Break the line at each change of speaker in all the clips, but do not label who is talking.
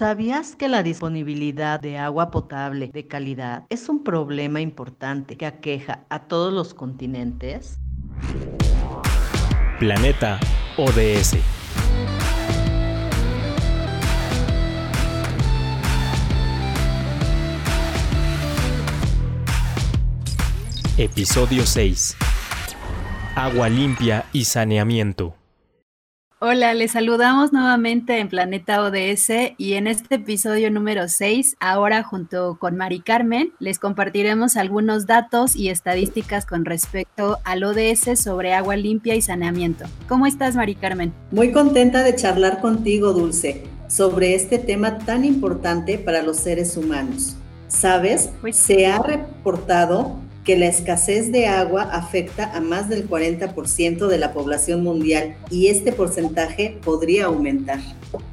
¿Sabías que la disponibilidad de agua potable de calidad es un problema importante que aqueja a todos los continentes?
Planeta ODS. Episodio 6. Agua limpia y saneamiento.
Hola, les saludamos nuevamente en Planeta ODS y en este episodio número 6, ahora junto con Mari Carmen, les compartiremos algunos datos y estadísticas con respecto al ODS sobre agua limpia y saneamiento. ¿Cómo estás, Mari Carmen?
Muy contenta de charlar contigo, Dulce, sobre este tema tan importante para los seres humanos. ¿Sabes? Pues Se ha reportado que la escasez de agua afecta a más del 40% de la población mundial y este porcentaje podría aumentar.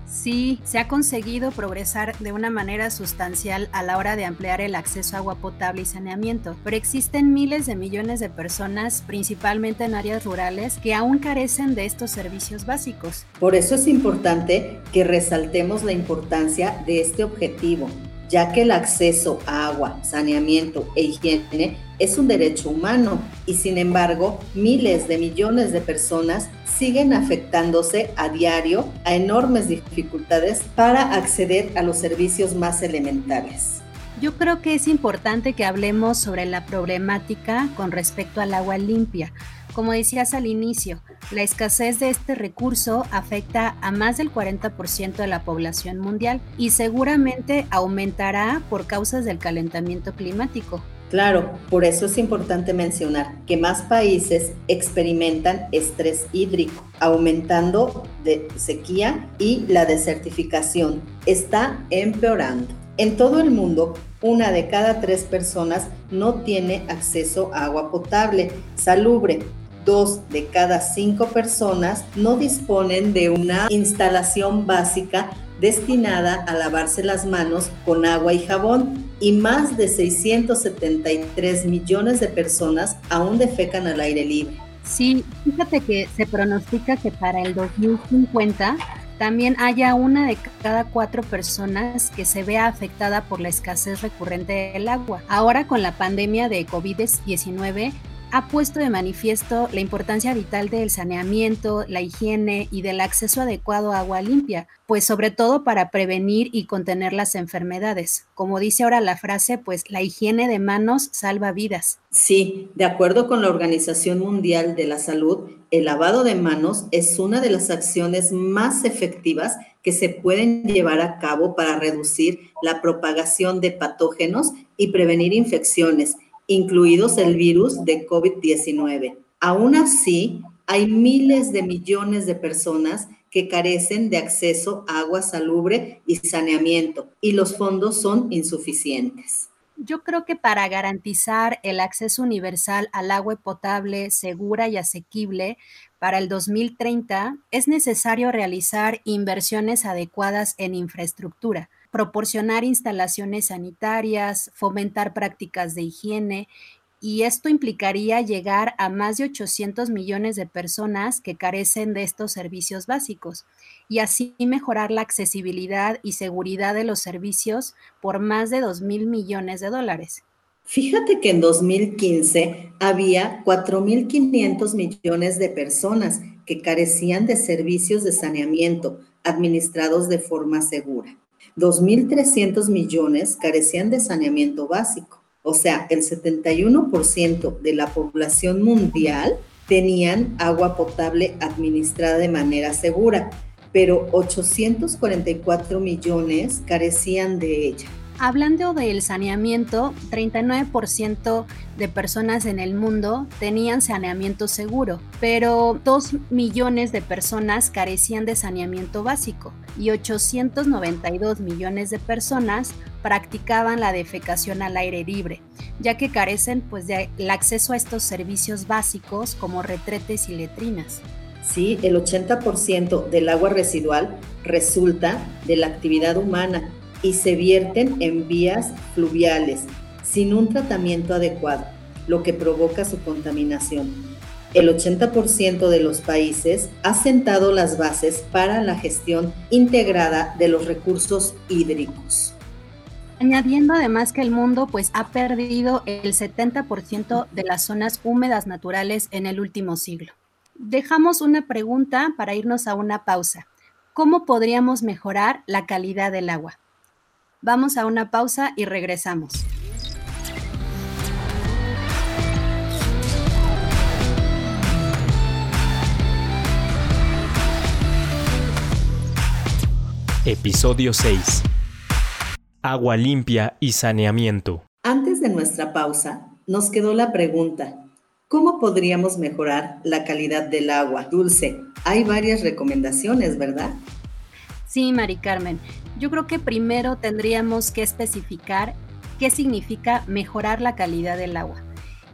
Sí, se ha conseguido progresar de una manera sustancial a la hora de ampliar el acceso a agua potable y saneamiento, pero existen miles de millones de personas, principalmente en áreas rurales, que aún carecen de estos servicios básicos.
Por eso es importante que resaltemos la importancia de este objetivo ya que el acceso a agua, saneamiento e higiene es un derecho humano y sin embargo miles de millones de personas siguen afectándose a diario a enormes dificultades para acceder a los servicios más elementales.
Yo creo que es importante que hablemos sobre la problemática con respecto al agua limpia. Como decías al inicio, la escasez de este recurso afecta a más del 40% de la población mundial y seguramente aumentará por causas del calentamiento climático.
Claro, por eso es importante mencionar que más países experimentan estrés hídrico, aumentando de sequía y la desertificación está empeorando. En todo el mundo, una de cada tres personas no tiene acceso a agua potable, salubre. Dos de cada cinco personas no disponen de una instalación básica destinada a lavarse las manos con agua y jabón y más de 673 millones de personas aún defecan al aire libre.
Sí, fíjate que se pronostica que para el 2050 también haya una de cada cuatro personas que se vea afectada por la escasez recurrente del agua. Ahora con la pandemia de COVID-19 ha puesto de manifiesto la importancia vital del saneamiento, la higiene y del acceso adecuado a agua limpia, pues sobre todo para prevenir y contener las enfermedades. Como dice ahora la frase, pues la higiene de manos salva vidas.
Sí, de acuerdo con la Organización Mundial de la Salud, el lavado de manos es una de las acciones más efectivas que se pueden llevar a cabo para reducir la propagación de patógenos y prevenir infecciones incluidos el virus de COVID-19. Aún así, hay miles de millones de personas que carecen de acceso a agua salubre y saneamiento y los fondos son insuficientes.
Yo creo que para garantizar el acceso universal al agua potable, segura y asequible para el 2030, es necesario realizar inversiones adecuadas en infraestructura, proporcionar instalaciones sanitarias, fomentar prácticas de higiene y esto implicaría llegar a más de 800 millones de personas que carecen de estos servicios básicos y así mejorar la accesibilidad y seguridad de los servicios por más de 2 mil millones de dólares.
Fíjate que en 2015 había 4.500 millones de personas que carecían de servicios de saneamiento administrados de forma segura. 2.300 millones carecían de saneamiento básico. O sea, el 71% de la población mundial tenían agua potable administrada de manera segura, pero 844 millones carecían de ella.
Hablando del saneamiento, 39% de personas en el mundo tenían saneamiento seguro, pero 2 millones de personas carecían de saneamiento básico y 892 millones de personas practicaban la defecación al aire libre, ya que carecen pues del acceso a estos servicios básicos como retretes y letrinas.
Sí, el 80% del agua residual resulta de la actividad humana y se vierten en vías fluviales sin un tratamiento adecuado, lo que provoca su contaminación. el 80% de los países ha sentado las bases para la gestión integrada de los recursos hídricos.
Añadiendo además que el mundo pues ha perdido el 70% de las zonas húmedas naturales en el último siglo. Dejamos una pregunta para irnos a una pausa. ¿Cómo podríamos mejorar la calidad del agua? Vamos a una pausa y regresamos.
Episodio 6 agua limpia y saneamiento.
Antes de nuestra pausa, nos quedó la pregunta, ¿cómo podríamos mejorar la calidad del agua dulce? Hay varias recomendaciones, ¿verdad?
Sí, Mari Carmen. Yo creo que primero tendríamos que especificar qué significa mejorar la calidad del agua.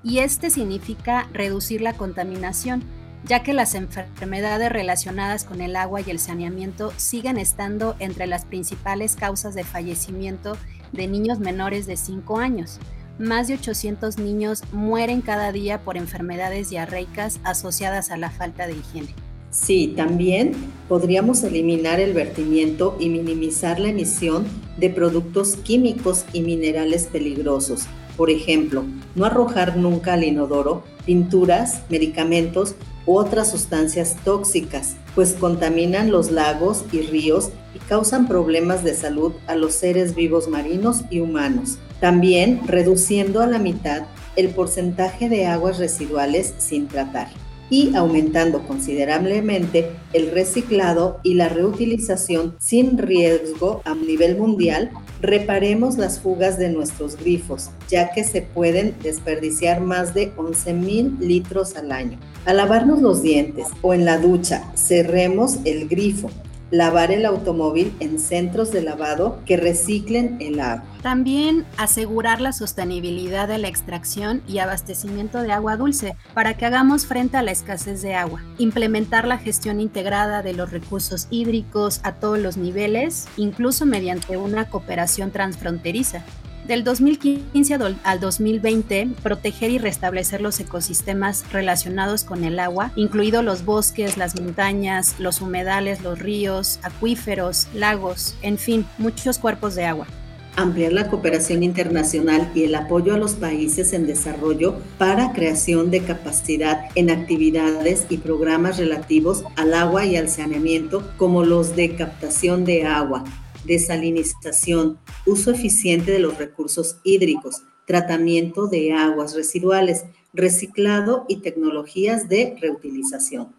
Y este significa reducir la contaminación ya que las enfermedades relacionadas con el agua y el saneamiento siguen estando entre las principales causas de fallecimiento de niños menores de 5 años. Más de 800 niños mueren cada día por enfermedades diarreicas asociadas a la falta de higiene.
Sí, también podríamos eliminar el vertimiento y minimizar la emisión de productos químicos y minerales peligrosos. Por ejemplo, no arrojar nunca al inodoro pinturas, medicamentos u otras sustancias tóxicas, pues contaminan los lagos y ríos y causan problemas de salud a los seres vivos marinos y humanos. También reduciendo a la mitad el porcentaje de aguas residuales sin tratar y aumentando considerablemente el reciclado y la reutilización sin riesgo a nivel mundial, reparemos las fugas de nuestros grifos, ya que se pueden desperdiciar más de 11 mil litros al año. Al lavarnos los dientes o en la ducha, cerremos el grifo lavar el automóvil en centros de lavado que reciclen el agua.
También asegurar la sostenibilidad de la extracción y abastecimiento de agua dulce para que hagamos frente a la escasez de agua. Implementar la gestión integrada de los recursos hídricos a todos los niveles, incluso mediante una cooperación transfronteriza. Del 2015 al 2020, proteger y restablecer los ecosistemas relacionados con el agua, incluidos los bosques, las montañas, los humedales, los ríos, acuíferos, lagos, en fin, muchos cuerpos de agua.
Ampliar la cooperación internacional y el apoyo a los países en desarrollo para creación de capacidad en actividades y programas relativos al agua y al saneamiento, como los de captación de agua, desalinización, uso eficiente de los recursos hídricos, tratamiento de aguas residuales, reciclado y tecnologías de reutilización.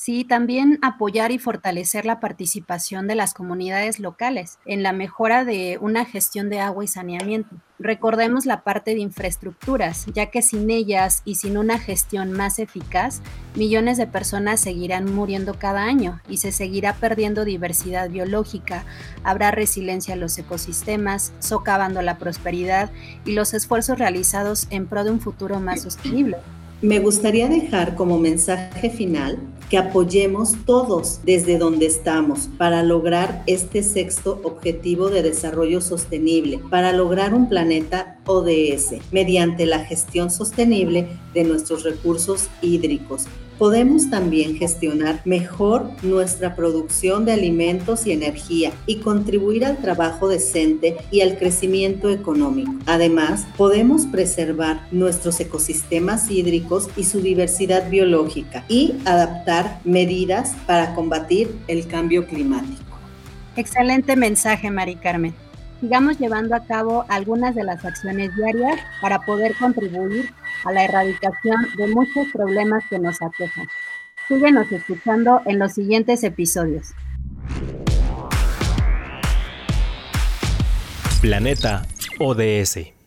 Sí, también apoyar y fortalecer la participación de las comunidades locales en la mejora de una gestión de agua y saneamiento. Recordemos la parte de infraestructuras, ya que sin ellas y sin una gestión más eficaz, millones de personas seguirán muriendo cada año y se seguirá perdiendo diversidad biológica, habrá resiliencia a los ecosistemas, socavando la prosperidad y los esfuerzos realizados en pro de un futuro más sostenible.
Me gustaría dejar como mensaje final que apoyemos todos desde donde estamos para lograr este sexto objetivo de desarrollo sostenible, para lograr un planeta ODS mediante la gestión sostenible de nuestros recursos hídricos podemos también gestionar mejor nuestra producción de alimentos y energía y contribuir al trabajo decente y al crecimiento económico. Además, podemos preservar nuestros ecosistemas hídricos y su diversidad biológica y adaptar medidas para combatir el cambio climático.
Excelente mensaje, Mari Carmen sigamos llevando a cabo algunas de las acciones diarias para poder contribuir a la erradicación de muchos problemas que nos aquejan. Síguenos escuchando en los siguientes episodios.
Planeta ODS